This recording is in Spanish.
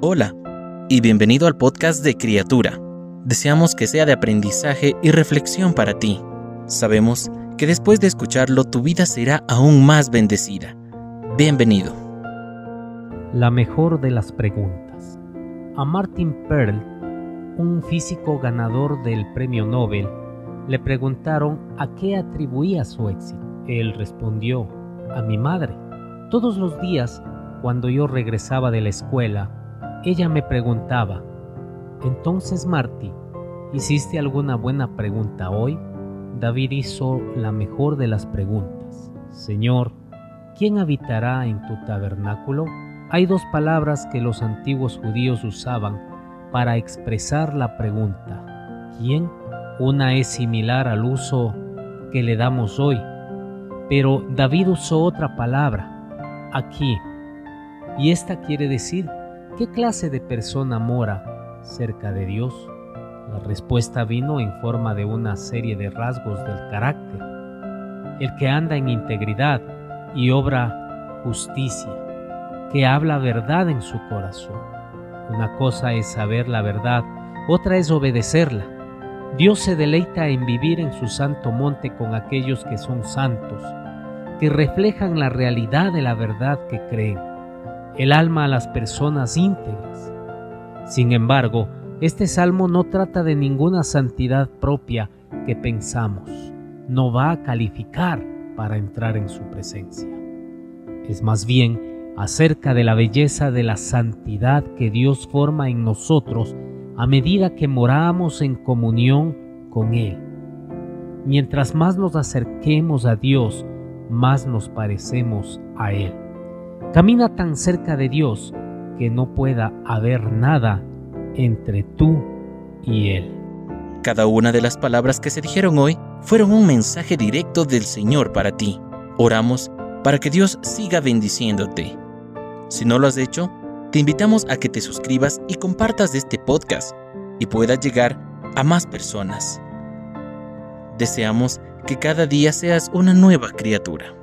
Hola y bienvenido al podcast de Criatura. Deseamos que sea de aprendizaje y reflexión para ti. Sabemos que después de escucharlo tu vida será aún más bendecida. Bienvenido. La mejor de las preguntas. A Martin Pearl, un físico ganador del premio Nobel, le preguntaron a qué atribuía su éxito. Él respondió, a mi madre. Todos los días, cuando yo regresaba de la escuela, ella me preguntaba, entonces Marty, ¿hiciste alguna buena pregunta hoy? David hizo la mejor de las preguntas. Señor, ¿quién habitará en tu tabernáculo? Hay dos palabras que los antiguos judíos usaban para expresar la pregunta. ¿Quién? Una es similar al uso que le damos hoy, pero David usó otra palabra, aquí, y esta quiere decir ¿Qué clase de persona mora cerca de Dios? La respuesta vino en forma de una serie de rasgos del carácter. El que anda en integridad y obra justicia, que habla verdad en su corazón. Una cosa es saber la verdad, otra es obedecerla. Dios se deleita en vivir en su santo monte con aquellos que son santos, que reflejan la realidad de la verdad que creen el alma a las personas íntegras. Sin embargo, este salmo no trata de ninguna santidad propia que pensamos, no va a calificar para entrar en su presencia. Es más bien acerca de la belleza de la santidad que Dios forma en nosotros a medida que moramos en comunión con Él. Mientras más nos acerquemos a Dios, más nos parecemos a Él. Camina tan cerca de Dios que no pueda haber nada entre tú y Él. Cada una de las palabras que se dijeron hoy fueron un mensaje directo del Señor para ti. Oramos para que Dios siga bendiciéndote. Si no lo has hecho, te invitamos a que te suscribas y compartas este podcast y puedas llegar a más personas. Deseamos que cada día seas una nueva criatura.